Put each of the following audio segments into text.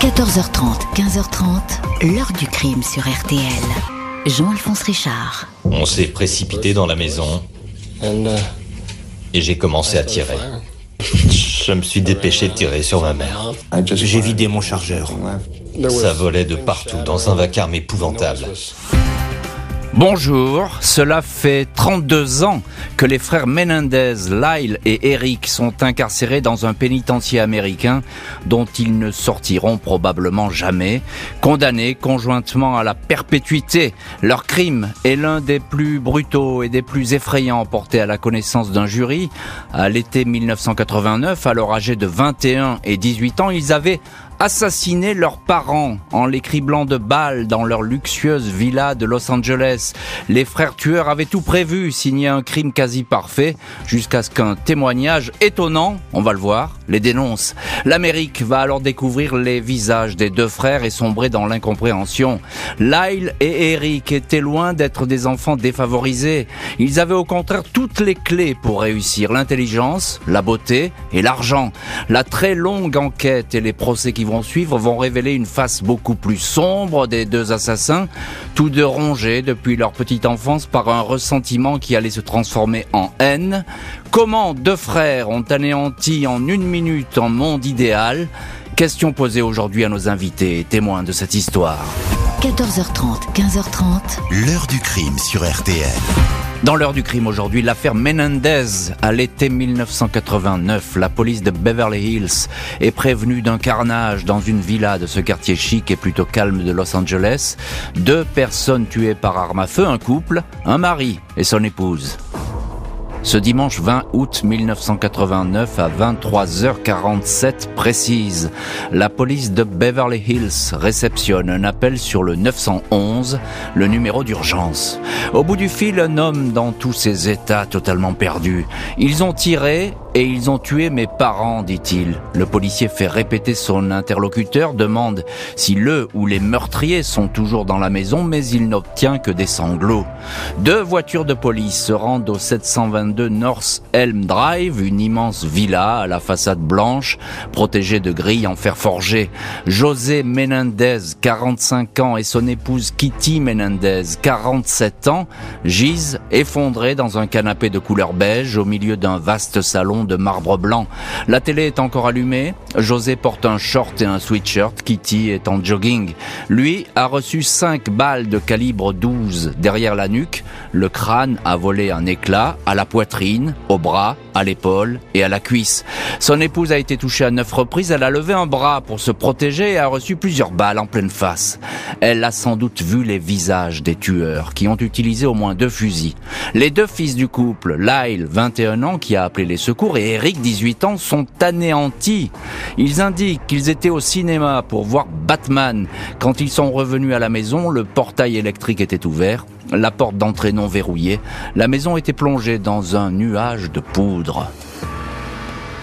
14h30, 15h30, l'heure du crime sur RTL. Jean-Alphonse Richard. On s'est précipité dans la maison et j'ai commencé à tirer. Je me suis dépêché de tirer sur ma mère. J'ai vidé mon chargeur. Ça volait de partout dans un vacarme épouvantable. Bonjour, cela fait 32 ans que les frères Menendez, Lyle et Eric sont incarcérés dans un pénitencier américain dont ils ne sortiront probablement jamais, condamnés conjointement à la perpétuité. Leur crime est l'un des plus brutaux et des plus effrayants portés à la connaissance d'un jury. À l'été 1989, alors âgés de 21 et 18 ans, ils avaient assassiner leurs parents en les criblant de balles dans leur luxueuse villa de Los Angeles. Les frères tueurs avaient tout prévu, signé un crime quasi parfait, jusqu'à ce qu'un témoignage étonnant, on va le voir, les dénonce. L'Amérique va alors découvrir les visages des deux frères et sombrer dans l'incompréhension. Lyle et Eric étaient loin d'être des enfants défavorisés. Ils avaient au contraire toutes les clés pour réussir, l'intelligence, la beauté et l'argent. La très longue enquête et les procès qui vont suivre vont révéler une face beaucoup plus sombre des deux assassins, tous deux rongés depuis leur petite enfance par un ressentiment qui allait se transformer en haine. Comment deux frères ont anéanti en une minute un monde idéal? Question posée aujourd'hui à nos invités, témoins de cette histoire. 14h30, 15h30. L'heure du crime sur RTL. Dans l'heure du crime aujourd'hui, l'affaire Menendez. À l'été 1989, la police de Beverly Hills est prévenue d'un carnage dans une villa de ce quartier chic et plutôt calme de Los Angeles. Deux personnes tuées par arme à feu, un couple, un mari et son épouse. Ce dimanche 20 août 1989 à 23h47 précise, la police de Beverly Hills réceptionne un appel sur le 911, le numéro d'urgence. Au bout du fil, un homme dans tous ses états totalement perdu. Ils ont tiré et ils ont tué mes parents, dit-il. Le policier fait répéter son interlocuteur, demande si le ou les meurtriers sont toujours dans la maison, mais il n'obtient que des sanglots. Deux voitures de police se rendent au 722 North Elm Drive, une immense villa à la façade blanche, protégée de grilles en fer forgé. José Menendez, 45 ans, et son épouse Kitty Menendez, 47 ans, gisent effondrés dans un canapé de couleur beige au milieu d'un vaste salon de marbre blanc. La télé est encore allumée. José porte un short et un sweatshirt. Kitty est en jogging. Lui a reçu cinq balles de calibre 12 derrière la nuque. Le crâne a volé un éclat à la poitrine, au bras, à l'épaule et à la cuisse. Son épouse a été touchée à neuf reprises. Elle a levé un bras pour se protéger et a reçu plusieurs balles en pleine face. Elle a sans doute vu les visages des tueurs qui ont utilisé au moins deux fusils. Les deux fils du couple, Lyle, 21 ans, qui a appelé les secours, et Eric, 18 ans, sont anéantis. Ils indiquent qu'ils étaient au cinéma pour voir Batman. Quand ils sont revenus à la maison, le portail électrique était ouvert, la porte d'entrée non verrouillée, la maison était plongée dans un nuage de poudre.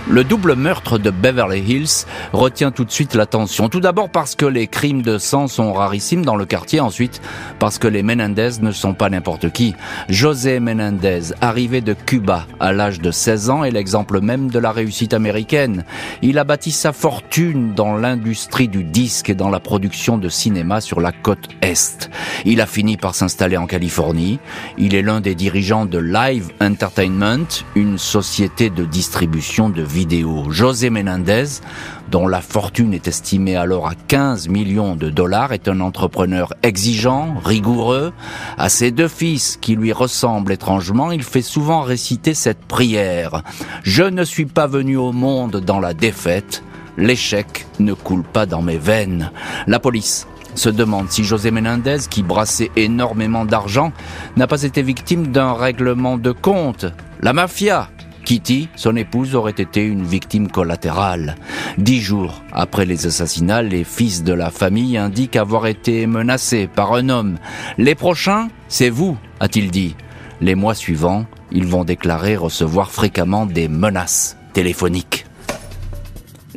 Le double meurtre de Beverly Hills retient tout de suite l'attention. Tout d'abord parce que les crimes de sang sont rarissimes dans le quartier. Ensuite, parce que les Menendez ne sont pas n'importe qui. José Menendez, arrivé de Cuba à l'âge de 16 ans, est l'exemple même de la réussite américaine. Il a bâti sa fortune dans l'industrie du disque et dans la production de cinéma sur la côte Est. Il a fini par s'installer en Californie. Il est l'un des dirigeants de Live Entertainment, une société de distribution de José Menendez, dont la fortune est estimée alors à 15 millions de dollars, est un entrepreneur exigeant, rigoureux. À ses deux fils, qui lui ressemblent étrangement, il fait souvent réciter cette prière. Je ne suis pas venu au monde dans la défaite. L'échec ne coule pas dans mes veines. La police se demande si José Menendez, qui brassait énormément d'argent, n'a pas été victime d'un règlement de compte. La mafia Kitty, son épouse, aurait été une victime collatérale. Dix jours après les assassinats, les fils de la famille indiquent avoir été menacés par un homme. Les prochains, c'est vous, a-t-il dit. Les mois suivants, ils vont déclarer recevoir fréquemment des menaces téléphoniques.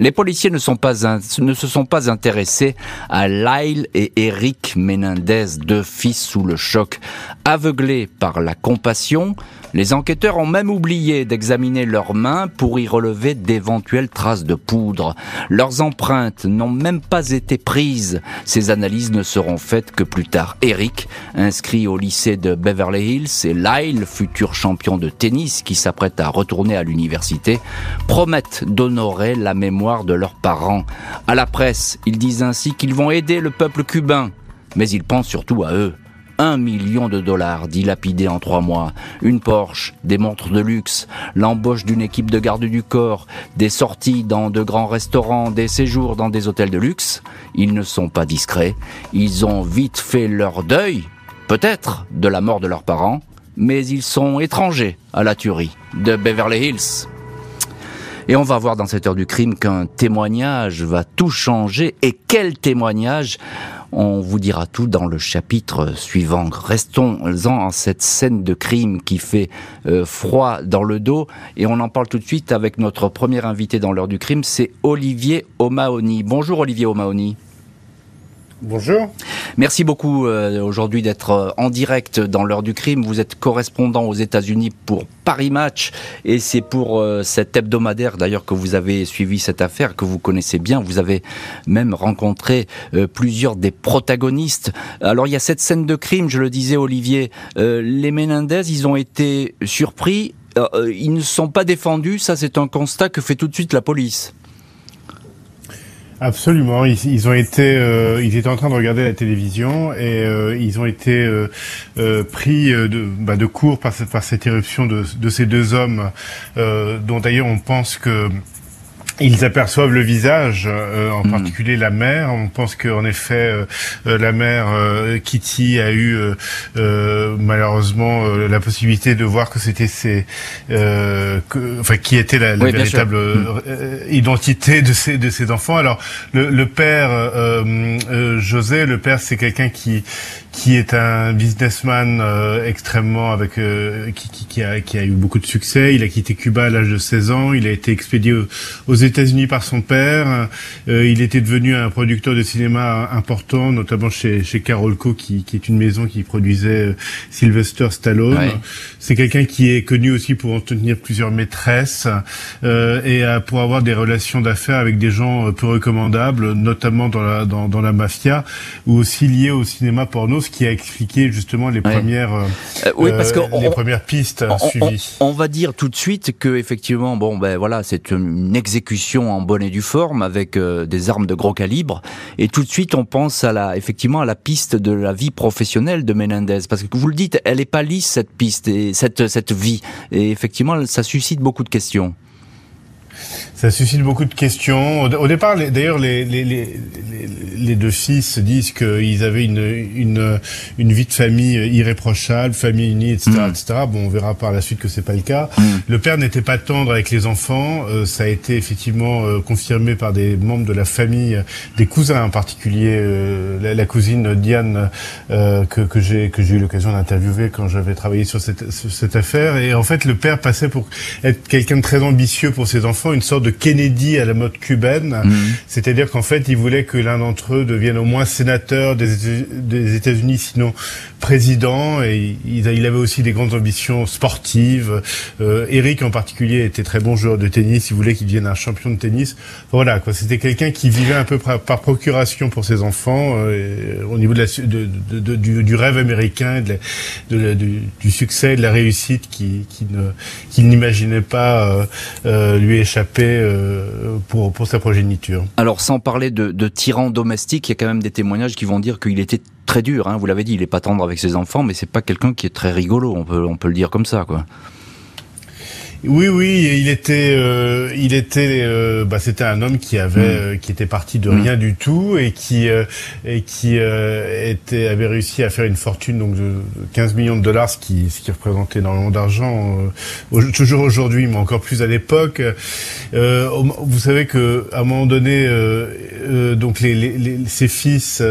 Les policiers ne, sont pas ne se sont pas intéressés à Lyle et Eric Menendez, deux fils sous le choc. Aveuglés par la compassion, les enquêteurs ont même oublié d'examiner leurs mains pour y relever d'éventuelles traces de poudre. Leurs empreintes n'ont même pas été prises. Ces analyses ne seront faites que plus tard. Eric, inscrit au lycée de Beverly Hills, et Lyle, futur champion de tennis qui s'apprête à retourner à l'université, promettent d'honorer la mémoire de leurs parents. À la presse, ils disent ainsi qu'ils vont aider le peuple cubain, mais ils pensent surtout à eux. Un million de dollars dilapidés en trois mois, une Porsche, des montres de luxe, l'embauche d'une équipe de garde du corps, des sorties dans de grands restaurants, des séjours dans des hôtels de luxe. Ils ne sont pas discrets, ils ont vite fait leur deuil, peut-être, de la mort de leurs parents, mais ils sont étrangers à la tuerie de Beverly Hills. Et on va voir dans cette heure du crime qu'un témoignage va tout changer. Et quel témoignage on vous dira tout dans le chapitre suivant. Restons-en en cette scène de crime qui fait euh, froid dans le dos et on en parle tout de suite avec notre premier invité dans l'heure du crime, c'est Olivier O'Mahony. Bonjour Olivier O'Mahony. Bonjour. Merci beaucoup euh, aujourd'hui d'être euh, en direct dans l'heure du crime. Vous êtes correspondant aux États-Unis pour Paris Match et c'est pour euh, cet hebdomadaire d'ailleurs que vous avez suivi cette affaire que vous connaissez bien. Vous avez même rencontré plusieurs des protagonistes. Alors il y a cette scène de crime, je le disais Olivier. les Menendez, ils ont été surpris. ils ne sont pas défendus. Ça c'est un constat que fait tout de suite la police. Absolument. Ils, ont été, euh, ils étaient en train de regarder la télévision et euh, ils ont été euh, pris de, bah, de court par cette, par cette éruption de, de ces deux hommes, dont d'ailleurs on pense que ils aperçoivent le visage, euh, en hmm. particulier la mère. On pense qu'en effet, euh, euh, la mère Kitty a eu malheureusement la possibilité de voir que c'était ses, enfin, qui était la, véritable identité de ces de ses enfants. Alors, le, le père José, le père, c'est quelqu'un qui qui est un businessman euh, extrêmement avec euh, qui, qui, qui, a, qui, a, eu beaucoup de succès. Il a quitté Cuba à l'âge de 16 ans. Il a été expédié aux, États-Unis par son père. Euh, il était devenu un producteur de cinéma important, notamment chez, chez Carolco, qui, qui est une maison qui produisait Sylvester Stallone. C'est quelqu'un qui est connu aussi pour entretenir plusieurs maîtresses et pour avoir des relations d'affaires avec des gens peu recommandables, notamment dans la dans, dans la mafia ou aussi liés au cinéma porno qui a expliqué justement les premières, euh, euh, oui, parce que euh, les premières pistes suivies. On, va dire tout de suite que effectivement, bon, ben voilà, c'est une exécution en bonne et due forme avec des armes de gros calibre, et tout de suite on pense à la, effectivement, à la piste de la vie professionnelle de Menendez, parce que vous le dites, elle est pas lisse cette piste et cette cette vie, et effectivement, ça suscite beaucoup de questions. Ça suscite beaucoup de questions. Au, départ, d'ailleurs, les, les, les, les, deux fils disent qu'ils avaient une, une, une vie de famille irréprochable, famille unie, etc., mm. etc. Bon, on verra par la suite que c'est pas le cas. Mm. Le père n'était pas tendre avec les enfants. Euh, ça a été effectivement euh, confirmé par des membres de la famille, des cousins en particulier, euh, la, cousine Diane que, que j'ai que j'ai eu l'occasion d'interviewer quand j'avais travaillé sur cette, sur cette affaire. Et en fait, le père passait pour être quelqu'un de très ambitieux pour ses enfants, une sorte de Kennedy à la mode cubaine. Mhm. C'est-à-dire qu'en fait, il voulait que l'un d'entre eux devienne au moins sénateur des États-Unis, sinon président. Et il, avait aussi des grandes ambitions sportives. Euh, Eric, en particulier, était très bon joueur de tennis. Il voulait qu'il devienne un champion de tennis. Voilà, quoi. C'était quelqu'un qui vivait un peu par, procuration pour ses enfants, euh, au niveau de la, du, rêve américain, du, succès, de la réussite qui qu'il n'imaginait pas euh lui échapper euh, pour, sa progéniture. Alors sans parler de, de tyran domestique, il y a quand même des témoignages qui vont dire qu'il était très dur. Hein, vous l'avez dit, il est pas tendre avec ses enfants, mais c'est pas quelqu'un qui est très rigolo. On peut on peut le dire comme ça, quoi. Oui, oui, il était, euh, il était, euh, bah, c'était un homme qui avait, mm. euh, qui était parti de mm. rien du tout et qui et qui était avait réussi à faire une fortune donc de 15 millions de dollars, ce qui ce qui représentait énormément d'argent, toujours aujourd'hui, mais encore plus à l'époque. vous savez que à un moment donné, euh, donc les, les, ses fils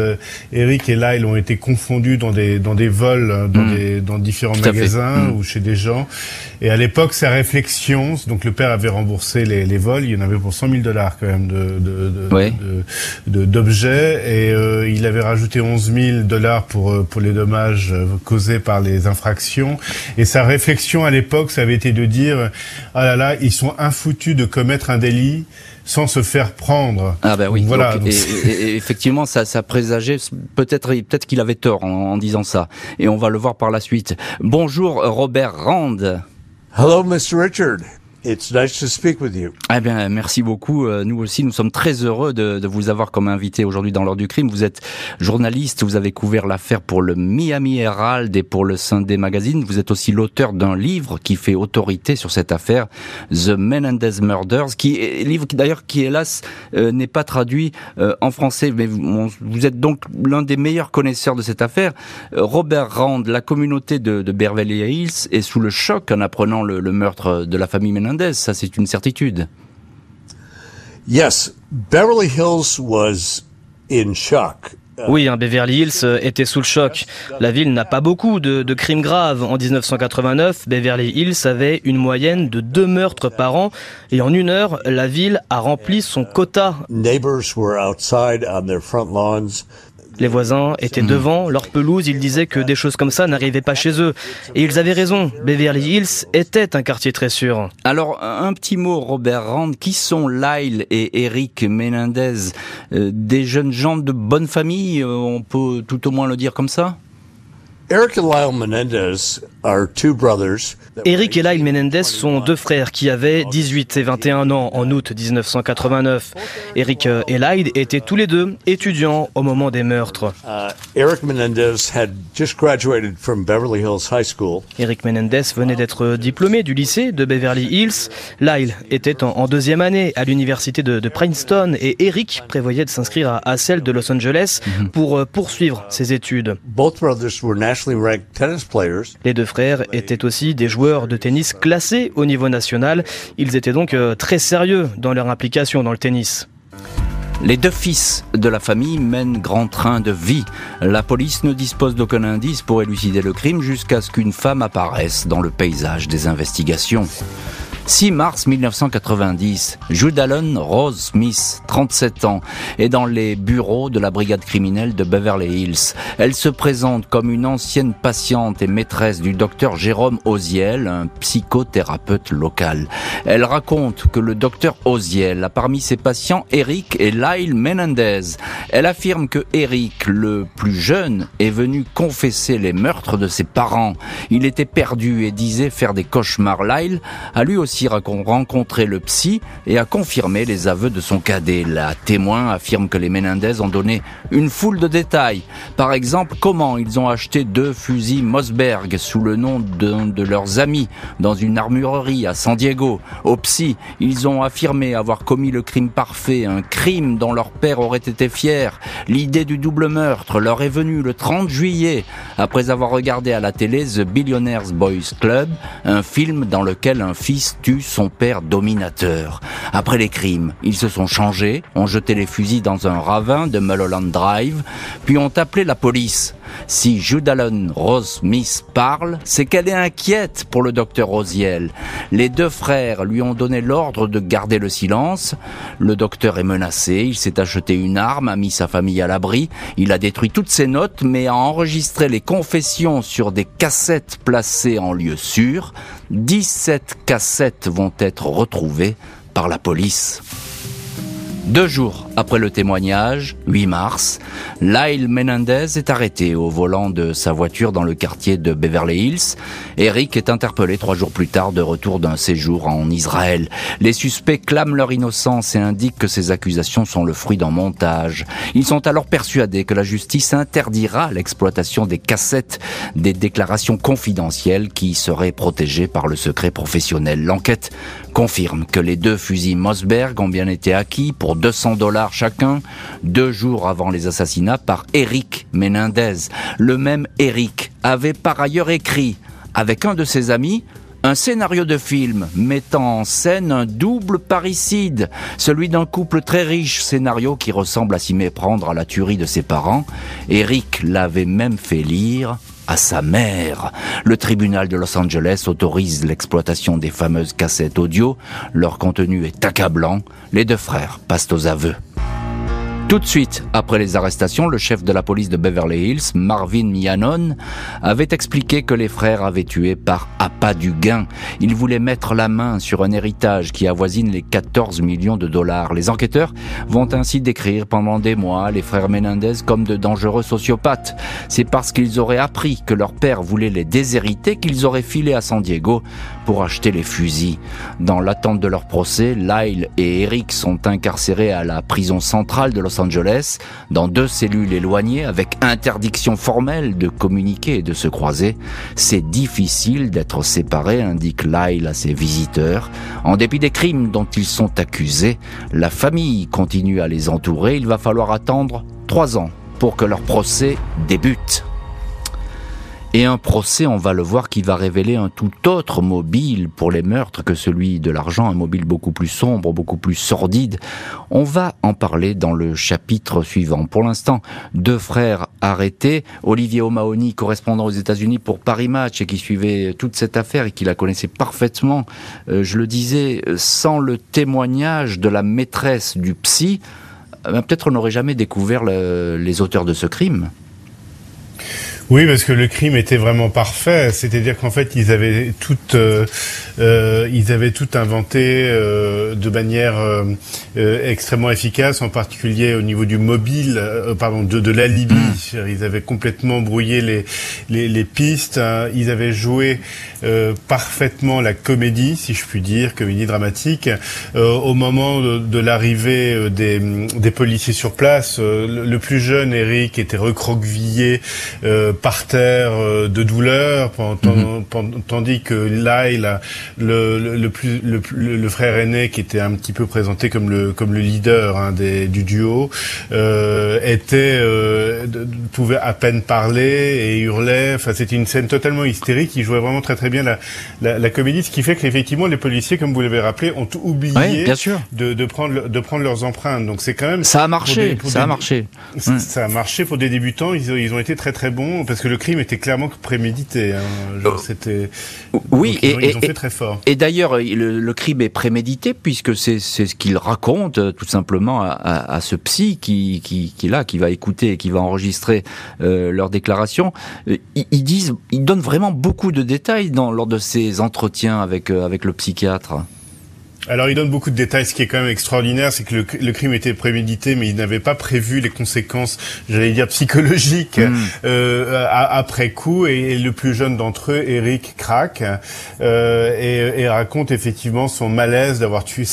Eric et Lyle ont été confondus dans des dans des vols dans mm. des dans différents magasins ou chez des gens. Et à l'époque, sa donc le père avait remboursé les, les vols, il y en avait pour 100 000 dollars quand même de de d'objets et il avait rajouté 11 000 dollars pour pour les dommages causés par les infractions. Et sa réflexion à l'époque, ça avait été de dire ah là là, ils sont infoutus de commettre un délit sans se faire prendre. Ah ben oui. Voilà. et, effectivement, ça, ça présageait peut-être, peut-être qu'il avait tort en, en, disant ça. Et on va le voir par la suite. Bonjour Robert Rand. Hello, Mr. Richard. It's nice to speak with you. Eh bien, merci beaucoup. Euh, nous aussi, nous sommes très heureux de, de vous avoir comme invité aujourd'hui dans l'heure du crime. Vous êtes journaliste, vous avez couvert l'affaire pour le Miami Herald et pour le Sunday Magazine. Vous êtes aussi l'auteur d'un livre qui fait autorité sur cette affaire, The Menendez Murders, qui est livre qui d'ailleurs qui hélas euh, n'est pas traduit euh, en français. Mais vous, vous êtes donc l'un des meilleurs connaisseurs de cette affaire. Robert Rand, la communauté de, de Beverly Hills est sous le choc en apprenant le, le meurtre de la famille Menendez ça c'est une certitude. Yes, Beverly Hills was in shock. Oui, hein, Beverly Hills euh, était sous le choc. La ville n'a pas beaucoup de, de, crimes graves. En 1989, Beverly Hills avait une moyenne de deux meurtres par an et en une heure, la ville a rempli son quota. Les voisins étaient devant leur pelouse, ils disaient que des choses comme ça n'arrivaient pas chez eux. Et ils avaient raison, Beverly Hills était un quartier très sûr. Alors, un petit mot, Robert Rand, qui sont Lyle et Eric Menendez euh, Des jeunes gens de bonne famille, euh, on peut tout au moins le dire comme ça? Eric and Lyle Menendez are two brothers Eric et Lyle Menendez sont deux frères qui avaient 18 et 21 ans en août 1989. Eric et Lyle étaient tous les deux étudiants au moment des meurtres. Eric Menendez had just graduated from Beverly Hills High School. Eric Menendez venait d'être diplômé du lycée de Beverly Hills. Lyle était en, deuxième année à l'université de, Princeton et Eric prévoyait de s'inscrire à, celle de Los Angeles mhm. pour euh, poursuivre ses études. Les deux frères étaient aussi des joueurs de tennis classés au niveau national. Ils étaient donc euh, très sérieux dans leur implication dans le tennis. Les deux fils de la famille mènent grand train de vie. La police ne dispose d'aucun indice pour élucider le crime jusqu'à ce qu'une femme apparaisse dans le paysage des investigations. 6 mars 1990, Jude Allen Rose Smith, 37 ans, est dans les bureaux de la brigade criminelle de Beverly Hills. Elle se présente comme une ancienne patiente et maîtresse du docteur Jérôme Oziel, un psychothérapeute local. Elle raconte que le docteur Oziel a parmi ses patients Eric et Lyle Menendez. Elle affirme que Eric, le plus jeune, est venu confesser les meurtres de ses parents. Il était perdu et disait faire des cauchemars. Lyle a lui aussi a rencontré le psy et a confirmé les aveux de son cadet. La témoin affirme que les Menendez ont donné une foule de détails. Par exemple, comment ils ont acheté deux fusils Mossberg sous le nom d'un de leurs amis dans une armurerie à San Diego. Au psy, ils ont affirmé avoir commis le crime parfait, un crime dont leur père aurait été fier. L'idée du double meurtre leur est venue le 30 juillet après avoir regardé à la télé The Billionaires Boys Club, un film dans lequel un fils tue son père dominateur. Après les crimes, ils se sont changés, ont jeté les fusils dans un ravin de Mulholland Drive, puis ont appelé la police. Si Judalon Rose Smith parle, c'est qu'elle est inquiète pour le docteur Rosiel. Les deux frères lui ont donné l'ordre de garder le silence. Le docteur est menacé, il s'est acheté une arme, a mis sa famille à l'abri, il a détruit toutes ses notes, mais a enregistré les confessions sur des cassettes placées en lieu sûr. 17 cassettes vont être retrouvées par la police. Deux jours après le témoignage, 8 mars, Lyle Menendez est arrêté au volant de sa voiture dans le quartier de Beverly Hills. Eric est interpellé trois jours plus tard de retour d'un séjour en Israël. Les suspects clament leur innocence et indiquent que ces accusations sont le fruit d'un montage. Ils sont alors persuadés que la justice interdira l'exploitation des cassettes des déclarations confidentielles qui seraient protégées par le secret professionnel. L'enquête confirme que les deux fusils Mossberg ont bien été acquis pour 200 dollars chacun, deux jours avant les assassinats par Eric Menendez. Le même Eric avait par ailleurs écrit avec un de ses amis un scénario de film mettant en scène un double parricide, celui d'un couple très riche, scénario qui ressemble à s'y méprendre à la tuerie de ses parents. Eric l'avait même fait lire à sa mère. Le tribunal de Los Angeles autorise l'exploitation des fameuses cassettes audio. Leur contenu est accablant. Les deux frères passent aux aveux. Tout de suite, après les arrestations, le chef de la police de Beverly Hills, Marvin Yannon, avait expliqué que les frères avaient tué par appât du gain. Ils voulaient mettre la main sur un héritage qui avoisine les 14 millions de dollars. Les enquêteurs vont ainsi décrire pendant des mois les frères Menendez comme de dangereux sociopathes. C'est parce qu'ils auraient appris que leur père voulait les déshériter qu'ils auraient filé à San Diego pour acheter les fusils. Dans l'attente de leur procès, Lyle et Eric sont incarcérés à la prison centrale de Los Dans deux cellules éloignées avec interdiction formelle de communiquer et de se croiser. C'est difficile d'être séparés, indique Lyle à ses visiteurs. En dépit des crimes dont ils sont accusés, la famille continue à les entourer. Il va falloir attendre trois ans pour que leur procès débute. Et un procès, on va le voir, qui va révéler un tout autre mobile pour les meurtres que celui de l'argent, un mobile beaucoup plus sombre, beaucoup plus sordide. On va en parler dans le chapitre suivant. Pour l'instant, deux frères arrêtés. Olivier O'Mahony, correspondant aux États-Unis pour Paris Match et qui suivait toute cette affaire et qui la connaissait parfaitement, euh, je le disais, sans le témoignage de la maîtresse du psy, euh, peut-être on n'aurait jamais découvert les auteurs de ce crime. Oui, parce que le crime était vraiment parfait. C'est-à-dire qu'en fait, ils avaient tout, euh, euh, ils avaient tout inventé euh, de manière extrêmement efficace, en particulier au niveau du mobile, pardon, de, de l'alibi. Mm. Ils avaient complètement brouillé les les, les pistes. Hein. Ils avaient joué parfaitement la comédie, si je puis dire, comédie dramatique. au moment de, de l'arrivée des, des policiers sur place, le, plus jeune Eric était recroquevillé par terre euh, de douleur, mhm. tandis que Lyle, le, le, plus, le, le, frère aîné qui était un petit peu présenté comme le, comme le leader hein, des, du duo, euh, était euh, pouvait à peine parler et hurlait. Enfin, c'était une scène totalement hystérique. Il jouait vraiment très très bien la, la, la comédie, ce qui fait qu'effectivement les policiers, comme vous l'avez rappelé, ont oublié bien sûr. De, de, prendre de prendre leurs empreintes. Donc c'est quand même ça a marché. ça a marché. Ça a marché pour des débutants. Ils, ils ont été très très bons parce que le crime était clairement prémédité. Hein. Oh. C'était oui, et, ils ont fait très fort. Et d'ailleurs, le, crime est prémédité puisque c'est ce qu'il raconte euh, tout simplement à, à, ce psy qui, qui, qui là, qui va écouter et qui va enregistrer euh, leur déclaration. Euh, ils, ils, disent, ils donnent vraiment beaucoup de détails dans, lors de ces entretiens avec euh, avec le psychiatre. Alors il donne beaucoup de détails. Ce qui est quand même extraordinaire, c'est que le, crime était prémédité, mais il n'avait pas prévu les conséquences, j'allais dire psychologiques, hmm. euh, après coup. Et, le plus jeune d'entre eux, Eric, craque euh, et, raconte effectivement son malaise d'avoir tué,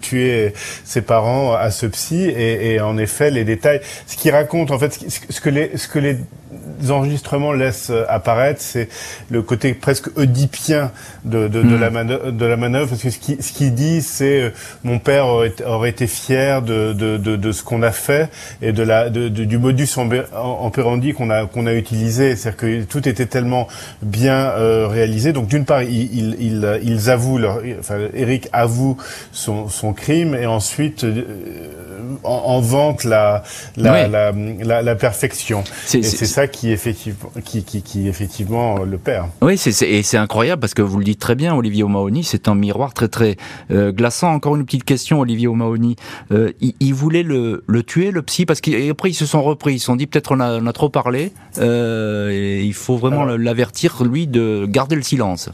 tué ses parents à ce psy. Et, en effet, les détails, ce qu'il raconte, en fait, ce que les, ce que les enregistrements laissent apparaître, c'est le côté presque oedipien de, de, de, hmm. la manœuvre, de la manœuvre, parce que ce qu'il ce qui dit, c'est euh, mon père aurait, été fier de, de, de, ce qu'on a fait et de la de, du modus operandi qu'on a qu'on a utilisé, c'est-à-dire que tout était tellement bien euh, réalisé. Donc d'une part, ils, ils, ils, avouent leur, enfin Eric avoue son, son crime et ensuite euh, en, en, vante la la, la, la, la, perfection. C'est ça qui effectivement qui, qui, qui effectivement le perd. Oui, c'est et c'est incroyable parce que vous le dites très bien, Olivier O'Mahony, c'est un miroir très très euh, glaçant. Encore une petite question, Olivier O'Mahony. Euh, il, voulait le, le, tuer, le psy, parce qu'après ils se sont repris. Ils se sont dit peut-être on a, on a trop parlé. Euh, et il faut vraiment l'avertir, lui, de garder le silence.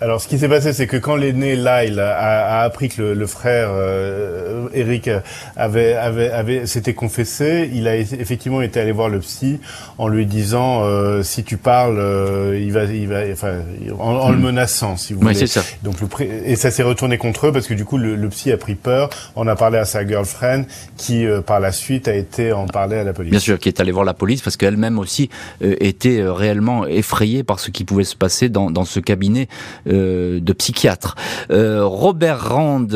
Alors, ce qui s'est passé, c'est que quand l'aîné Lyle a, a, appris que le, le frère euh, Eric avait, avait, avait s'était confessé, il a effectivement été allé voir le psy en lui disant euh, si tu parles, euh, il va, il va, enfin, en, le hmm. menaçant, si vous voulez. Ça. Donc le et ça s'est retourné contre eux parce que du coup le, le, psy a pris peur. On a parlé à sa girlfriend qui euh, par la suite a été en parler à la police. Bien sûr, qui est allée voir la police parce qu'elle-même aussi était réellement effrayée par ce qui pouvait se passer dans, dans ce cabinet de psychiatre. Robert Rand,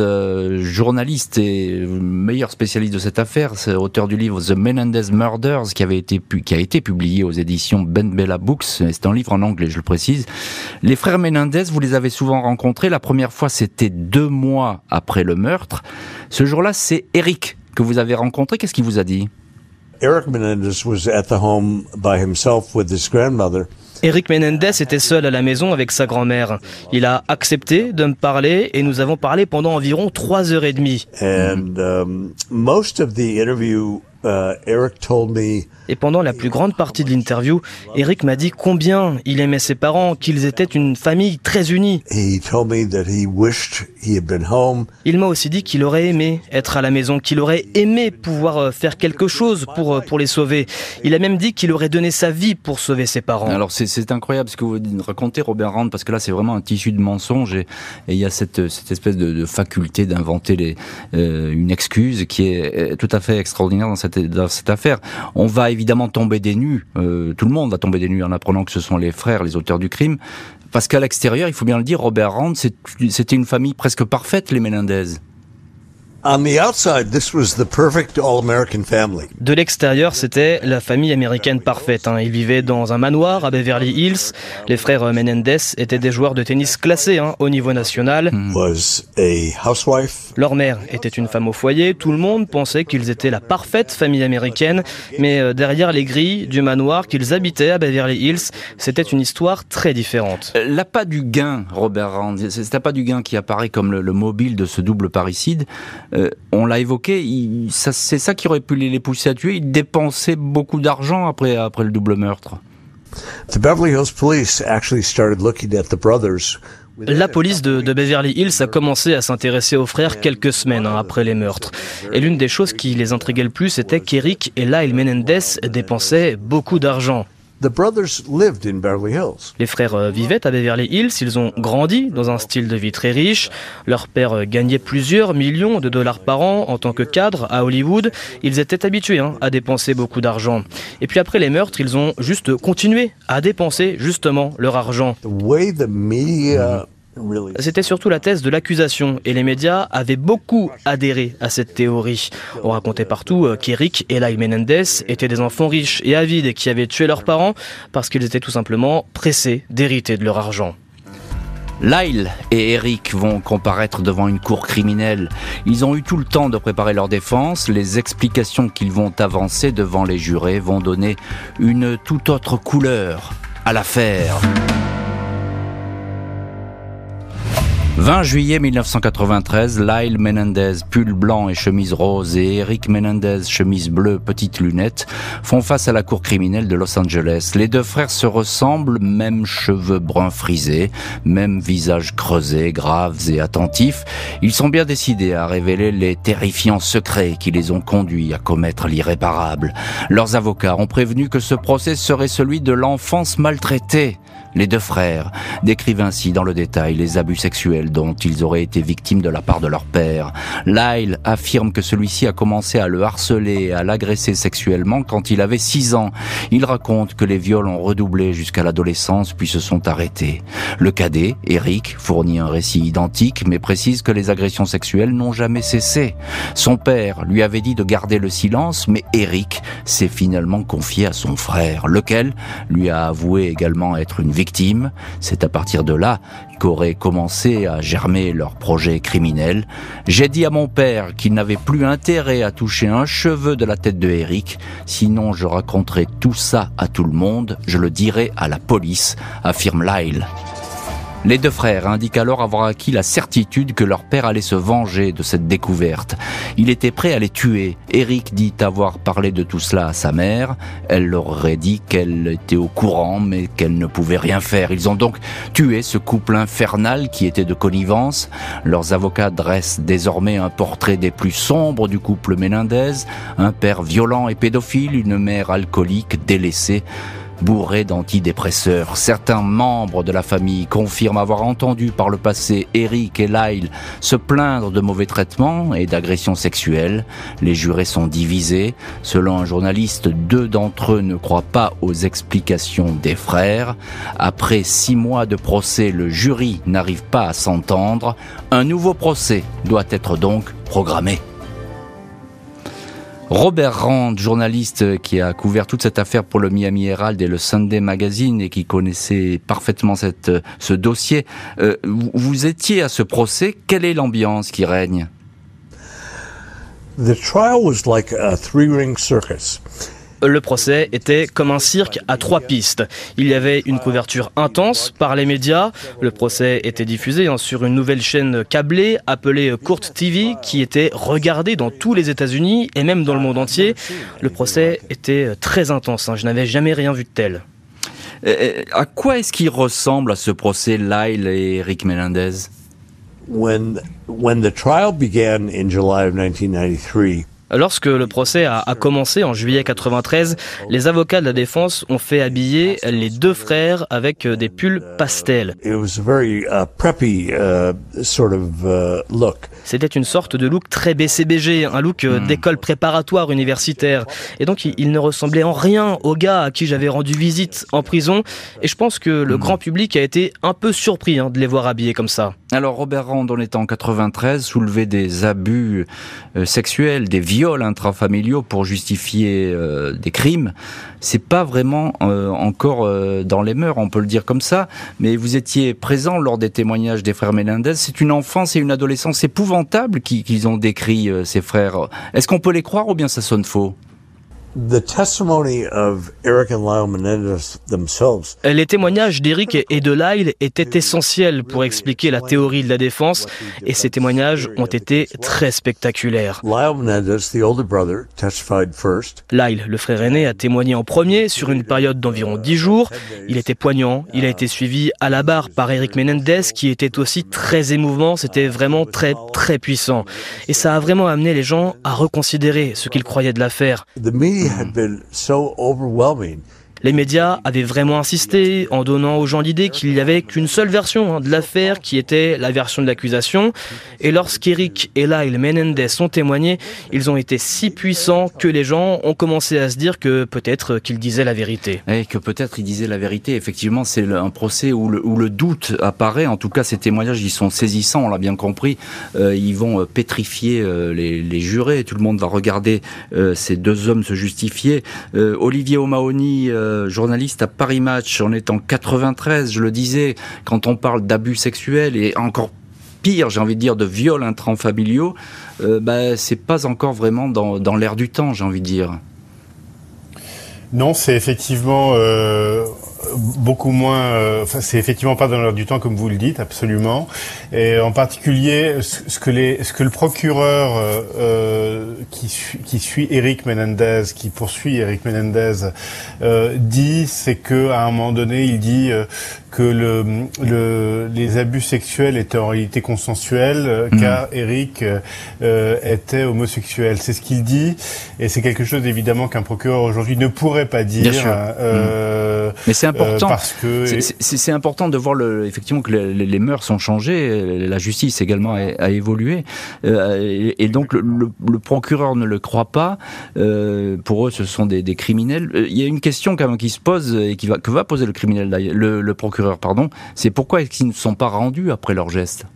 journaliste et meilleur spécialiste de cette affaire, c'est auteur du livre The Menendez Murders qui avait été qui a été publié aux éditions Ben Bella Books. C'est un livre en anglais, je le précise. Les frères Menendez, vous les avez souvent rencontrés. La première fois, c'était deux mois après le meurtre. Ce jour-là, c'est Eric que vous avez rencontré. Qu'est-ce qu'il vous a dit? Eric Menendez was at the home by himself with his grandmother. Eric Menendez était seul à la maison avec sa grand-mère. Il a accepté de me parler et nous avons parlé pendant environ trois heures et demie. Um, uh, Eric told me et pendant la plus grande partie de l'interview, Eric m'a dit combien il aimait ses parents, qu'ils étaient une famille très unie. Il m'a aussi dit qu'il aurait aimé être à la maison, qu'il aurait aimé pouvoir euh, faire quelque chose pour, euh, pour les sauver. Il a même dit qu'il aurait donné sa vie pour sauver ses parents. Alors c'est incroyable ce que vous racontez, Robert Rand, parce que là c'est vraiment un tissu de mensonges et, il y a cette, cette espèce de, faculté d'inventer euh, une excuse qui est tout à fait extraordinaire dans cette, dans cette affaire. On va évidemment tomber des nues. Euh, tout le monde va tomber des nues en apprenant que ce sont les frères les auteurs du crime. Parce qu'à l'extérieur, il faut bien le dire, Robert Rand, c'était une famille presque parfaite, les Menendez. De l'extérieur, c'était la famille américaine parfaite. Hein. Ils vivaient dans un manoir à Beverly Hills. Les frères Menendez étaient des joueurs de tennis classés hein, au niveau national. Hmm. Leur mère était une femme au foyer. Tout le monde pensait qu'ils étaient la parfaite famille américaine. Mais euh, derrière les grilles du manoir qu'ils habitaient à Beverly Hills, c'était une histoire très différente. Euh, l'appât du gain, Robert Rand, c'est l'appât du gain qui apparaît comme le, le mobile de ce double parricide. Euh, on l'a évoqué, c'est ça qui aurait pu les, pousser à tuer. Ils dépensaient beaucoup d'argent après, après le double meurtre. La police de, Beverly Hills a commencé à s'intéresser aux frères quelques semaines hein, après les meurtres. Et l'une des choses qui les intriguait le plus était qu'Eric et Lyle Menendez dépensaient beaucoup d'argent. Les frères euh, vivaient à Beverly Hills, ils ont grandi dans un style de vie très riche. Leur père euh, gagnait plusieurs millions de dollars par an en tant que cadre à Hollywood. Ils étaient habitués hein, à dépenser beaucoup d'argent. Et puis après les meurtres, ils ont juste continué à dépenser justement leur argent. C'était surtout la thèse de l'accusation et les médias avaient beaucoup adhéré à cette théorie. On racontait partout euh, qu'Eric et Lyle Menendez étaient des enfants riches et avides qui avaient tué leurs parents parce qu'ils étaient tout simplement pressés d'hériter de leur argent. Lyle et Eric vont comparaître devant une cour criminelle. Ils ont eu tout le temps de préparer leur défense. Les explications qu'ils vont avancer devant les jurés vont donner une toute autre couleur à l'affaire. 20 juillet 1993, Lyle Menendez, pull blanc et chemise rose, et Eric Menendez, chemise bleue, petites lunettes, font face à la cour criminelle de Los Angeles. Les deux frères se ressemblent, même cheveux bruns frisés, même visage creusé, graves et attentifs. Ils sont bien décidés à révéler les terrifiants secrets qui les ont conduits à commettre l'irréparable. Leurs avocats ont prévenu que ce procès serait celui de l'enfance maltraitée. Les deux frères décrivent ainsi dans le détail les abus sexuels dont ils auraient été victimes de la part de leur père. Lyle affirme que celui-ci a commencé à le harceler et à l'agresser sexuellement quand il avait 6 ans. Il raconte que les viols ont redoublé jusqu'à l'adolescence puis se sont arrêtés. Le cadet, Eric, fournit un récit identique mais précise que les agressions sexuelles n'ont jamais cessé. Son père lui avait dit de garder le silence mais Eric s'est finalement confié à son frère, lequel lui a avoué également être une victime. C'est à partir de là qu'aurait commencé à germer leur projet criminel. J'ai dit à mon père qu'il n'avait plus intérêt à toucher un cheveu de la tête de Eric, sinon je raconterai tout ça à tout le monde, je le dirai à la police, affirme Lyle. Les deux frères indiquent alors avoir acquis la certitude que leur père allait se venger de cette découverte. Il était prêt à les tuer. Eric dit avoir parlé de tout cela à sa mère. Elle leur aurait dit qu'elle était au courant mais qu'elle ne pouvait rien faire. Ils ont donc tué ce couple infernal qui était de connivence. Leurs avocats dressent désormais un portrait des plus sombres du couple Menendez. Un père violent et pédophile, une mère alcoolique, délaissée. Bourré d'antidépresseurs. Certains membres de la famille confirment avoir entendu par le passé Eric et Lyle se plaindre de mauvais traitements et d'agressions sexuelles. Les jurés sont divisés. Selon un journaliste, deux d'entre eux ne croient pas aux explications des frères. Après six mois de procès, le jury n'arrive pas à s'entendre. Un nouveau procès doit être donc programmé. Robert Rand, journaliste qui a couvert toute cette affaire pour le Miami Herald et le Sunday Magazine et qui connaissait parfaitement cette, ce dossier, euh, vous étiez à ce procès. Quelle est l'ambiance qui règne? The trial was like a three-ring circus. Le procès était comme un cirque à trois pistes. Il y avait une couverture intense par les médias. Le procès était diffusé hein, sur une nouvelle chaîne câblée appelée Court TV qui était regardée dans tous les États-Unis et même dans le monde entier. Le procès était très intense. Hein. Je n'avais jamais rien vu de tel. à quoi est-ce qu'il ressemble à ce procès Lyle et Eric Menendez when when the trial began in July of 1993 Lorsque le procès a, commencé en juillet 93, les avocats de la défense ont fait habiller les deux frères avec des pulls pastels. C'était une sorte de look très BCBG, un look euh, hmm. d'école préparatoire universitaire. Et donc il, ne ressemblait en rien au gars à qui j'avais rendu visite en prison. Et je pense que le hmm. grand public a été un peu surpris hein, de les voir habillés comme ça. Alors Robert Rand, on est en 93, soulevé des abus euh, sexuels, des viols intrafamiliaux pour justifier euh, des crimes, c'est pas vraiment euh, encore dans les mœurs, on peut le dire comme ça. Mais vous étiez présent lors des témoignages des frères Menendez. C'est une enfance et une adolescence épouvantable qu'ils ont décrit ces frères. Est-ce qu'on peut les croire ou bien ça sonne faux? Les témoignages d'Eric et de Lyle étaient essentiels pour expliquer la théorie de la défense et ces témoignages ont été très spectaculaires. Lyle, le frère aîné, a témoigné en premier sur une période d'environ dix jours. Il était poignant, il a été suivi à la barre par Eric Menendez qui était aussi très émouvant, c'était vraiment très très puissant. Et ça a vraiment amené les gens à reconsidérer ce qu'ils croyaient de l'affaire. Had mm-hmm. been so overwhelming Les médias avaient vraiment insisté en donnant aux gens l'idée qu'il n'y avait qu'une seule version hein, de l'affaire qui était la version de l'accusation. Et lorsqu'Eric et Lyle Menendez ont témoigné, ils ont été si puissants que les gens ont commencé à se dire que peut-être qu'ils disaient la vérité. Et que peut-être ils disaient la vérité. Effectivement, c'est un procès où le, doute apparaît. En tout cas, ces témoignages, ils sont saisissants, on l'a bien compris. Euh, ils vont euh, pétrifier euh, les, les, jurés. Tout le monde va regarder ces deux hommes se justifier. Olivier O'Mahony euh, journaliste à Paris Match. On est en 93, je le disais, quand on parle d'abus sexuels et encore pire, j'ai envie de dire, de viols intrafamiliaux, euh, bah, c'est pas encore vraiment dans, l'air du temps, j'ai envie de dire. Non, c'est effectivement euh, beaucoup moins. Euh, enfin, c'est effectivement pas dans l'heure du temps comme vous le dites, absolument. Et en particulier, ce que le procureur euh, euh qui, suit, Eric Menendez, qui poursuit Eric Menendez, dit, c'est que à un moment donné, il dit que le, le, les abus sexuels étaient en réalité consensuels, mmh. car Eric était homosexuel. C'est ce qu'il dit, et c'est quelque chose évidemment qu'un procureur aujourd'hui ne pourrait pas dire. Euh, Mais c'est important. parce que c'est important de voir le, effectivement que les, les, mœurs sont changées, la justice également a, a évolué, euh, et, donc le, procureur ne le croit pas. Euh, pour eux, ce sont des, des, criminels. Euh, il y a une question quand même qui se pose et qui va que va poser le criminel, le, le procureur, C'est pourquoi est-ce ne sont pas rendus après leur geste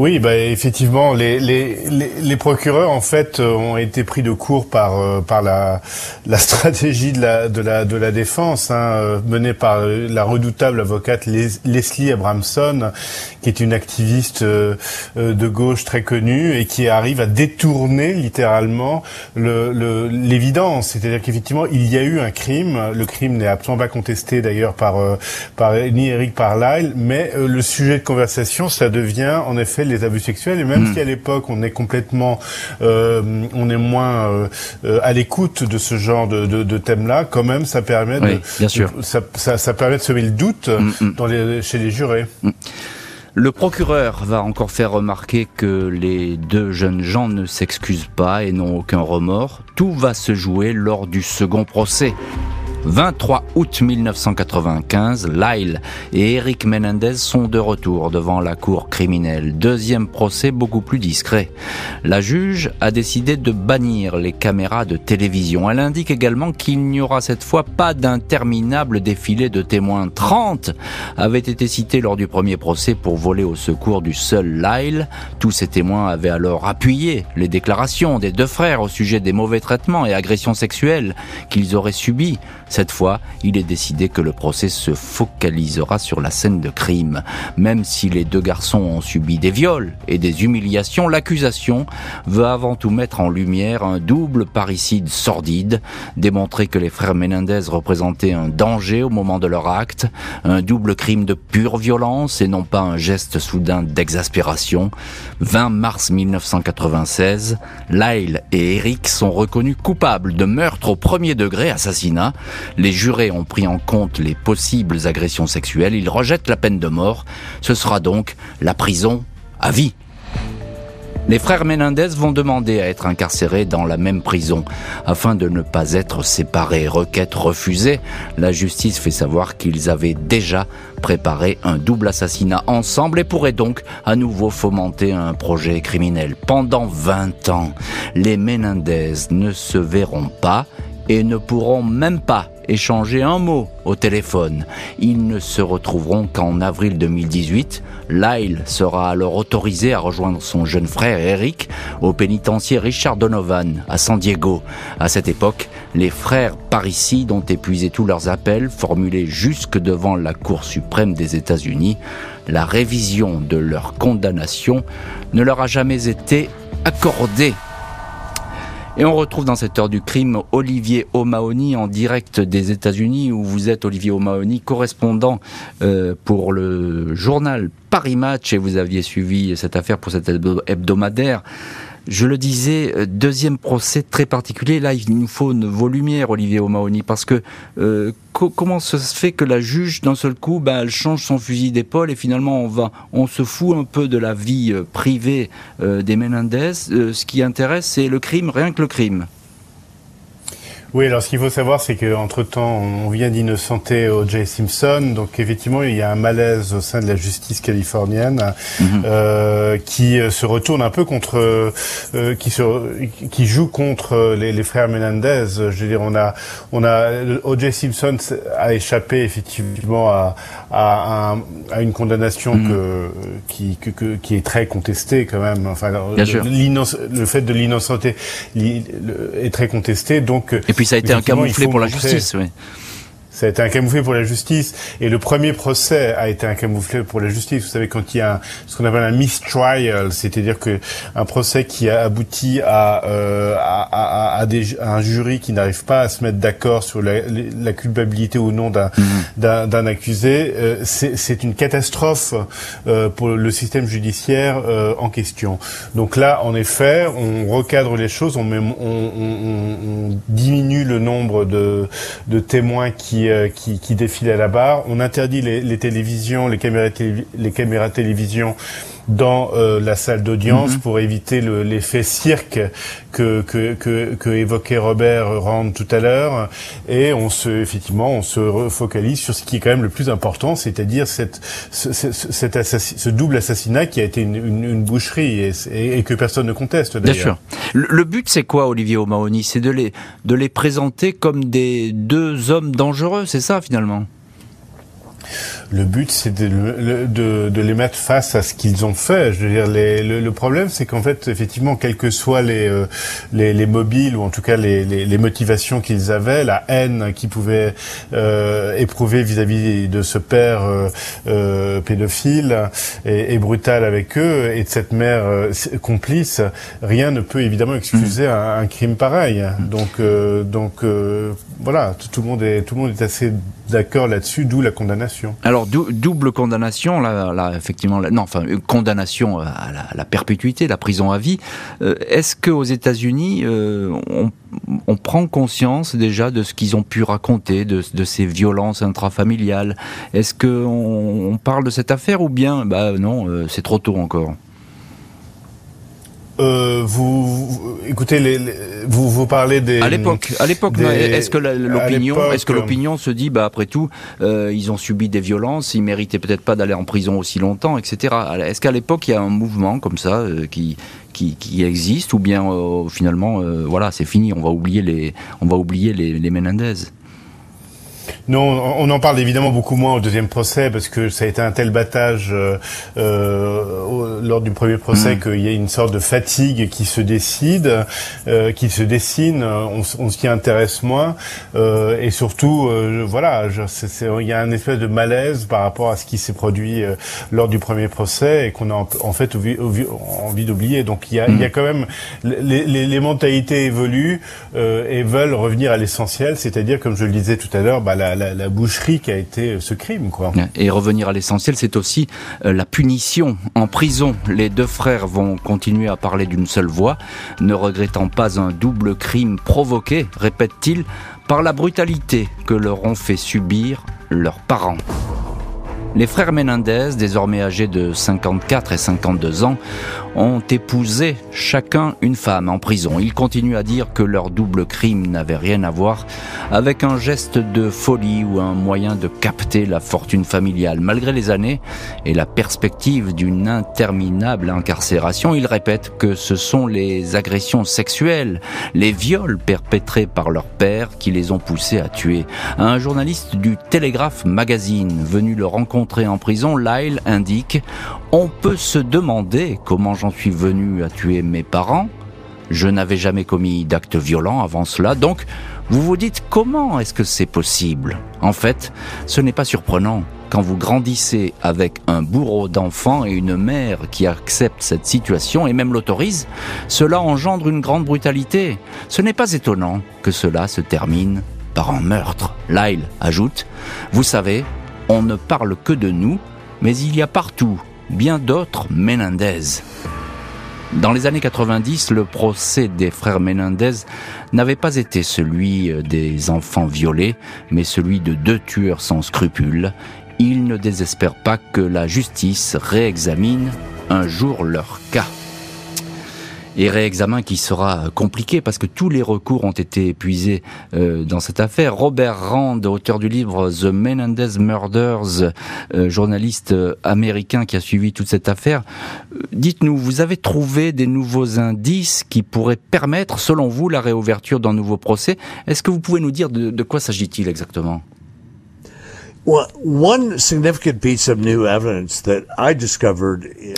oui, bah, effectivement, les, les, les, procureurs en fait euh, ont été pris de court par euh, par la, la stratégie de la de la de la défense hein, euh, menée par la redoutable avocate Leslie Abramson, qui est une activiste de gauche très connue et qui arrive à détourner littéralement le l'évidence, c'est-à-dire qu'effectivement il y a eu un crime, le crime n'est absolument pas contesté d'ailleurs par par ni Eric Parlyle, mais le sujet de conversation ça devient en effet les abus sexuels et même hmm. si à l'époque on est complètement, euh, on est moins euh, à l'écoute de ce genre de, de, de thème-là, quand même ça permet de, bien sûr. ça, ça, ça, permet de semer le doute hmm, hmm. dans les, chez les jurés. Le procureur va encore faire remarquer que les deux jeunes gens ne s'excusent pas et n'ont aucun remords. Tout va se jouer lors du second procès. 23 août 1995, Lyle et Eric Menendez sont de retour devant la cour criminelle. Deuxième procès beaucoup plus discret. La juge a décidé de bannir les caméras de télévision. Elle indique également qu'il n'y aura cette fois pas d'interminable défilé de témoins. 30 avaient été cités lors du premier procès pour voler au secours du seul Lyle. Tous ces témoins avaient alors appuyé les déclarations des deux frères au sujet des mauvais traitements et agressions sexuelles qu'ils auraient subis. Cette fois, il est décidé que le procès se focalisera sur la scène de crime. Même si les deux garçons ont subi des viols et des humiliations, l'accusation veut avant tout mettre en lumière un double parricide sordide, démontrer que les frères Menendez représentaient un danger au moment de leur acte, un double crime de pure violence et non pas un geste soudain d'exaspération. 20 mars 1996, Lyle et Eric sont reconnus coupables de meurtre au premier degré, assassinat, les jurés ont pris en compte les possibles agressions sexuelles. Ils rejettent la peine de mort. Ce sera donc la prison à vie. Les frères Menendez vont demander à être incarcérés dans la même prison afin de ne pas être séparés. Requête refusée. La justice fait savoir qu'ils avaient déjà préparé un double assassinat ensemble et pourraient donc à nouveau fomenter un projet criminel. Pendant 20 ans, les Menendez ne se verront pas et ne pourront même pas échanger un mot au téléphone. Ils ne se retrouveront qu'en avril 2018. Lyle sera alors autorisé à rejoindre son jeune frère Eric au pénitencier Richard Donovan à San Diego. À cette époque, les frères parricides ont épuisé tous leurs appels formulés jusque devant la Cour suprême des États-Unis. La révision de leur condamnation ne leur a jamais été accordée. Et on retrouve dans cette heure du crime Olivier O'Mahony en direct des États-Unis où vous êtes Olivier O'Mahony, correspondant euh, pour le journal Paris Match et vous aviez suivi cette affaire pour cet hebdomadaire. Je le disais, euh, deuxième procès très particulier. Là, il nous faut vos lumières, Olivier O'Mahony, parce que euh, comment se fait que la juge, d'un seul coup, ben, elle change son fusil d'épaule et finalement on va, on se fout un peu de la vie euh, privée des Menendez. ce qui intéresse, c'est le crime, rien que le crime. Oui, alors ce qu'il faut savoir, c'est qu'entre temps, on vient d'innocenter O.J. Simpson, donc effectivement, il y a un malaise au sein de la justice californienne mhm. euh, qui euh, se retourne un peu contre, euh, qui se, qui joue contre les, les, frères Menendez. Je veux dire, on a, on a O.J. Simpson a échappé effectivement à, à, à une condamnation mhm. que, qui, que, qui est très contestée quand même. Enfin, le, le fait de l'innocenter est très contesté, donc puis ça a été un camouflet pour la justice, oui. Ça a été un camouflet pour la justice. Et le premier procès a été un camouflet pour la justice. Vous savez, quand il y a ce qu'on appelle un mistrial, c'est-à-dire que un procès qui a abouti à, euh, à, à, à, un jury qui n'arrive pas à se mettre d'accord sur la, la, culpabilité ou non d'un mhm. accusé, euh, c'est une catastrophe euh, pour le système judiciaire euh, en question. Donc là, en effet, on recadre les choses, on, met, on, on, on diminue le nombre de, de témoins qui euh, qui, qui, défilent à la barre. On interdit les, télévisions, les caméras, les caméras télévision dans euh, la salle d'audience mhm. pour éviter l'effet cirque que, que, que, que, évoquait Robert Rand tout à l'heure. Et on se, effectivement, on se focalise sur ce qui est quand même le plus important, c'est-à-dire cette, ce, ce, double assassinat qui a été une, une, boucherie et, et, que personne ne conteste d'ailleurs. Bien sûr. Le, le but, c'est quoi, Olivier O'Mahony? C'est de les, de les présenter comme des deux hommes dangereux, c'est ça finalement? Le but, c'est de, de, de, les mettre face à ce qu'ils ont fait. Je veux dire, les, le, problème, c'est qu'en fait, effectivement, quels que soient les, euh, les, les, mobiles ou en tout cas les, les, motivations qu'ils avaient, la haine qu'ils pouvaient euh, éprouver vis-à-vis de ce père euh, euh pédophile et, et, brutal avec eux et de cette mère complice, rien ne peut évidemment excuser mmh. un, un, crime pareil. Donc, donc voilà, tout le monde est tout le monde est assez d'accord là-dessus, d'où la condamnation. Alors double condamnation, là, effectivement, non, enfin condamnation à la, perpétuité, la prison à vie. Euh, est-ce que aux États-Unis, euh, on, prend conscience déjà de ce qu'ils ont pu raconter, de, ces violences intrafamiliales? Est-ce que on, parle de cette affaire ou bien, bah non, euh, c'est trop tôt encore? Euh, vous, écoutez, les, vous vous parlez des. À l'époque, à l'époque, est-ce que l'opinion, est-ce que l'opinion se dit, bah après tout, euh, ils ont subi des violences, ils méritaient peut-être pas d'aller en prison aussi longtemps, etc. Est-ce qu'à l'époque il y a un mouvement comme ça euh, qui qui, qui existe ou bien euh, finalement, euh, voilà, c'est fini, on va oublier les, on va oublier les, les Menendez? Non, on en parle évidemment beaucoup moins au deuxième procès parce que ça a été un tel battage euh, euh lors du premier procès mmh. qu'il y a une sorte de fatigue qui se décide, euh, qui se dessine. On, on s'y intéresse moins euh, et surtout, euh, voilà, il y a un espèce de malaise par rapport à ce qui s'est produit euh, lors du premier procès et qu'on a en, fait envie d'oublier. Donc il y a, mmh. il y a quand même les, les, les mentalités évoluent et veulent revenir à l'essentiel, c'est-à-dire comme je le disais tout à l'heure, bah, la, boucherie qui a été ce crime. Quoi. Et revenir à l'essentiel, c'est aussi euh, la punition. En prison, les deux frères vont continuer à parler d'une seule voix, ne regrettant pas un double crime provoqué, répète-t-il, par la brutalité que leur ont fait subir leurs parents. Les frères Menendez, désormais âgés de 54 et 52 ans, ont épousé chacun une femme en prison. Ils continuent à dire que leur double crime n'avait rien à voir avec un geste de folie ou un moyen de capter la fortune familiale. Malgré les années et la perspective d'une interminable incarcération, ils répètent que ce sont les agressions sexuelles, les viols perpétrés par leur père qui les ont poussés à tuer. Un journaliste du Telegraph Magazine venu le rencontrer en prison, Lyle indique on peut se demander comment j'en suis venu à tuer mes parents. Je n'avais jamais commis d'actes violents avant cela, donc vous vous dites comment est-ce que c'est possible? En fait, ce n'est pas surprenant. Quand vous grandissez avec un bourreau d'enfants et une mère qui accepte cette situation et même l'autorise, cela engendre une grande brutalité. Ce n'est pas étonnant que cela se termine par un meurtre. Lyle ajoute, vous savez, on ne parle que de nous, mais il y a partout bien d'autres Menendez. Dans les années 90, le procès des frères Menendez n'avait pas été celui des enfants violés, mais celui de deux tueurs sans scrupules. Ils ne désespèrent pas que la justice réexamine un jour leur cas et réexamen qui sera compliqué parce que tous les recours ont été épuisés euh, dans cette affaire. Robert Rand, auteur du livre The Menendez Murders, euh, journaliste euh, américain qui a suivi toute cette affaire, dites-nous, vous avez trouvé des nouveaux indices qui pourraient permettre, selon vous, la réouverture d'un nouveau procès? Est-ce que vous pouvez nous dire de quoi s'agit-il exactement?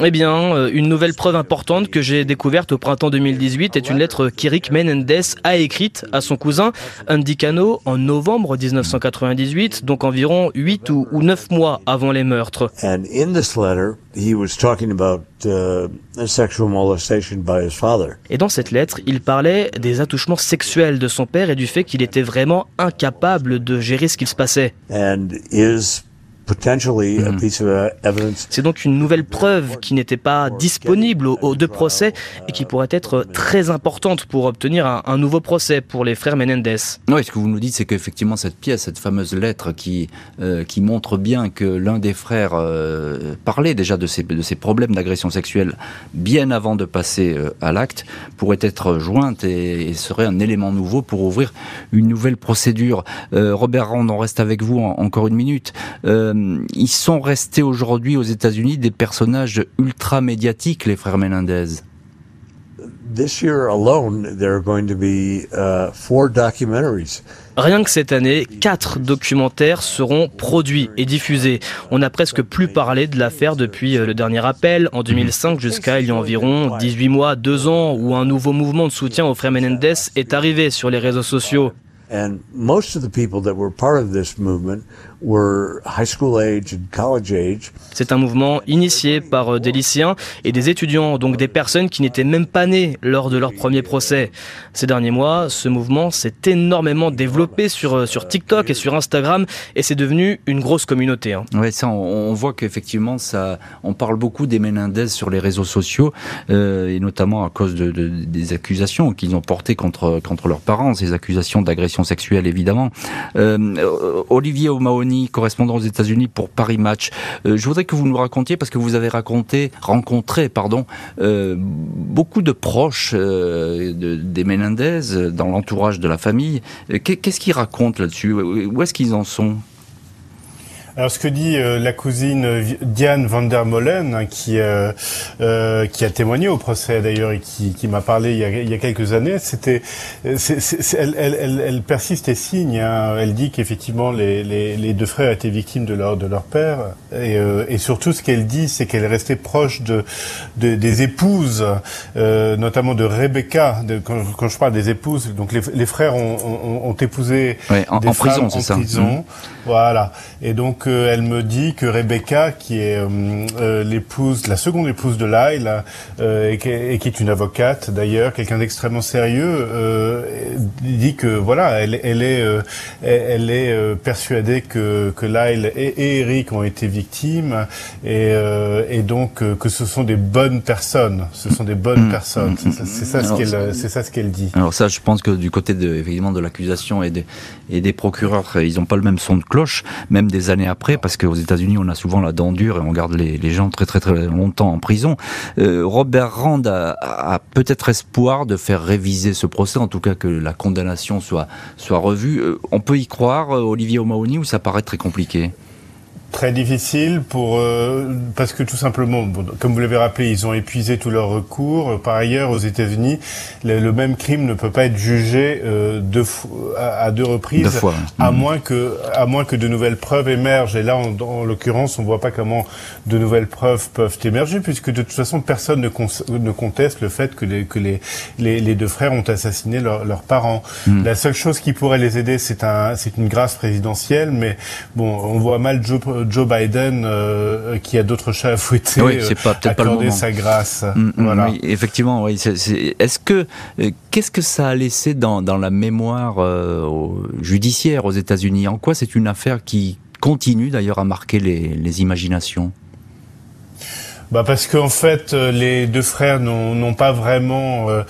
Eh bien, euh, une nouvelle preuve importante que j'ai découverte au printemps 2018 est une lettre qu'Eric Menendez a écrite à son cousin Andy Cano en novembre 1998, donc environ 8 ou 9 mois avant les meurtres. Et dans cette lettre, il parlait des attouchements sexuels de son père et du fait qu'il était vraiment incapable de gérer ce qu'il se passait. Hmm. C'est donc une nouvelle preuve qui n'était pas disponible aux, deux procès et qui pourrait être très importante pour obtenir un, nouveau procès pour les frères Menendez. Oui, ce que vous nous dites, c'est qu'effectivement cette pièce, cette fameuse lettre qui euh, qui montre bien que l'un des frères euh, parlait déjà de ces de ces problèmes d'agression sexuelle bien avant de passer euh, à l'acte, pourrait être jointe et, serait un élément nouveau pour ouvrir une nouvelle procédure. Robert Rand, on reste avec vous encore une minute. Euh, ils sont restés aujourd'hui aux États-Unis des personnages ultra médiatiques, les frères Menendez. Rien que cette année, quatre documentaires seront produits et diffusés. On n'a presque plus parlé de l'affaire depuis euh, le dernier appel en 2005 jusqu'à il y a environ 18 mois, 2 ans, où un nouveau mouvement de soutien aux frères Menendez est arrivé sur les réseaux sociaux. And most of the people that were part of this movement c'est un mouvement initié par euh, des lycéens et des étudiants, donc des personnes qui n'étaient même pas nées lors de leur premier procès. Ces derniers mois, ce mouvement s'est énormément développé sur, euh, sur TikTok et sur Instagram et c'est devenu une grosse communauté. Hein. Oui, ça, on, voit qu'effectivement, ça, on parle beaucoup des Menendez sur les réseaux sociaux euh, et notamment à cause de, des accusations qu'ils ont portées contre, contre leurs parents, ces accusations d'agression sexuelle évidemment. Euh, Olivier O'Mahony Correspondant aux États-Unis pour Paris Match. Euh, je voudrais que vous nous racontiez, parce que vous avez raconté, rencontré, pardon, euh, beaucoup de proches de, des Menendez dans l'entourage de la famille. Qu'est-ce qu'ils racontent là-dessus? Où est-ce qu'ils en sont? Alors ce que dit euh, la cousine Diane van der Molen, hein, qui euh, euh, qui a témoigné au procès d'ailleurs et qui, qui m'a parlé il y, a, il y, a, quelques années, c'était, elle, elle, elle, persiste et signe. Hein. Elle dit qu'effectivement les, les, les, deux frères étaient victimes de leur de leur père et, et surtout ce qu'elle dit, c'est qu'elle est restée proche de, de des épouses, notamment de Rebecca. De, quand, quand, je parle des épouses, donc les, les frères ont, ont, ont épousé en, des en prison, ça. Prison, mmh. Voilà. Et donc elle me dit que Rebecca, qui est euh, euh, l'épouse, la seconde épouse de Lyle, euh, et, qui est, une avocate d'ailleurs, quelqu'un d'extrêmement sérieux, dit que voilà, elle, elle est, elle est persuadée que, que Lyle et, Eric ont été victimes, et, et donc que ce sont des bonnes personnes. Ce sont des bonnes mmh. personnes. C'est ça, ce qu'elle, c'est ça ce qu'elle dit. Alors ça, je pense que du côté de, de l'accusation et des, et des procureurs, ils n'ont pas le même son de cloche, même des années après, parce qu'aux États-Unis, on a souvent la dent dure et on garde les, gens très très très longtemps en prison. Euh, Robert Rand a, a peut-être espoir de faire réviser ce procès, en tout cas que la condamnation soit soit revue. Euh, on peut y croire, euh, Olivier O'Mahony, ou ça paraît très compliqué? Très difficile pour euh, parce que tout simplement, comme vous l'avez rappelé, ils ont épuisé tous leurs recours. Par ailleurs, aux États-Unis, le, même crime ne peut pas être jugé euh, deux à, deux reprises, fois. à mmh. moins que à moins que de nouvelles preuves émergent. Et là, en, en l'occurrence, on voit pas comment de nouvelles preuves peuvent émerger, puisque de toute façon, personne ne, ne conteste le fait que les que les, les, les deux frères ont assassiné leurs parents. Mmh. La seule chose qui pourrait les aider, c'est un c'est une grâce présidentielle, mais bon, on voit mal Joe Joe Biden euh, qui a d'autres chats à fouetter oui, c'est pas, peut-être pas le moment. sa grâce. Mm, mm, voilà. Oui, effectivement, oui. Est-ce que euh, qu'est-ce que ça a laissé dans, dans la mémoire euh, judiciaire aux États-Unis? En quoi c'est une affaire qui continue d'ailleurs à marquer les, les imaginations? Bah parce qu'en fait, euh, les deux frères n'ont pas vraiment euh,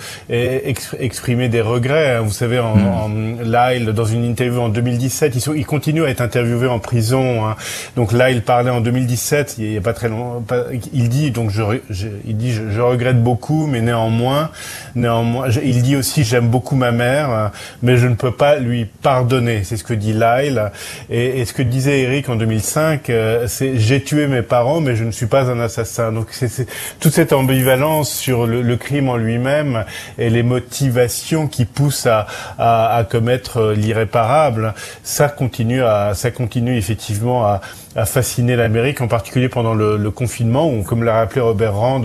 exprimé des regrets. Hein. Vous savez, en, hmm. en, Lyle, dans une interview en 2017, ils, sont, ils continuent à être interviewés en prison. Hein. Donc là, il parlait en 2017, il n'y a pas très longtemps. Il dit donc je, je il dit je, je, regrette beaucoup, mais néanmoins, néanmoins, il dit aussi j'aime beaucoup ma mère, mais je ne peux pas lui pardonner. C'est ce que dit Lyle. Et, et, ce que disait Eric en 2005, euh, c'est j'ai tué mes parents, mais je ne suis pas un assassin. Donc c'est toute cette ambivalence sur le, le crime en lui-même et les motivations qui poussent à, à, à commettre l'irréparable, ça continue à, ça continue effectivement à, a fasciné l'Amérique, en particulier pendant le, le, confinement, où, comme l'a rappelé Robert Rand,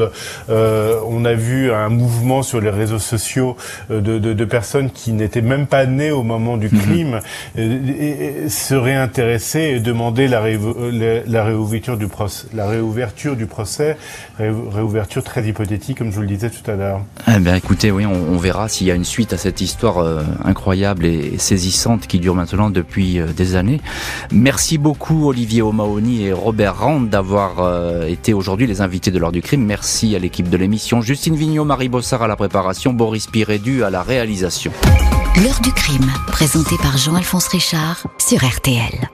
euh, on a vu un mouvement sur les réseaux sociaux euh, de, de, de personnes qui n'étaient même pas nées au moment du mhm. crime, euh, et, se réintéresser et demander la, la, réouverture du procès, la réouverture du procès, réouverture très hypothétique, comme je vous le disais tout à l'heure. Eh bien, écoutez, oui, on, on verra s'il y a une suite à cette histoire euh, incroyable et saisissante qui dure maintenant depuis des années. Merci beaucoup, Olivier Mahoney et Robert Rand d'avoir euh, été aujourd'hui les invités de l'heure du crime. Merci à l'équipe de l'émission. Justine Vignot, Marie Bossard à la préparation, Boris Pirédu à la réalisation. L'heure du crime, présenté par Jean-Alphonse Richard sur RTL.